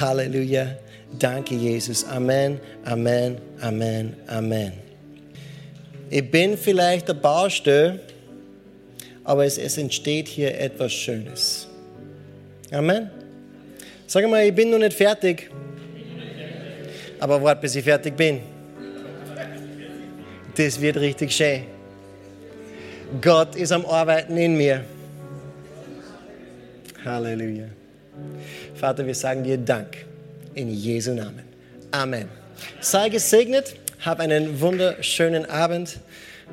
Halleluja. Danke, Jesus. Amen, Amen, Amen, Amen. Ich bin vielleicht der Baustelle, aber es, es entsteht hier etwas Schönes. Amen. Sag mal, ich bin noch nicht fertig. Aber warte, bis ich fertig bin. Das wird richtig schön. Gott ist am Arbeiten in mir. Halleluja. Vater, wir sagen dir Dank in Jesu Namen. Amen. Sei gesegnet, hab einen wunderschönen Abend.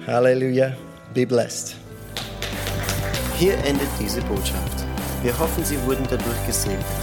Halleluja. Be blessed. Hier endet diese Botschaft. Wir hoffen, Sie wurden dadurch gesegnet.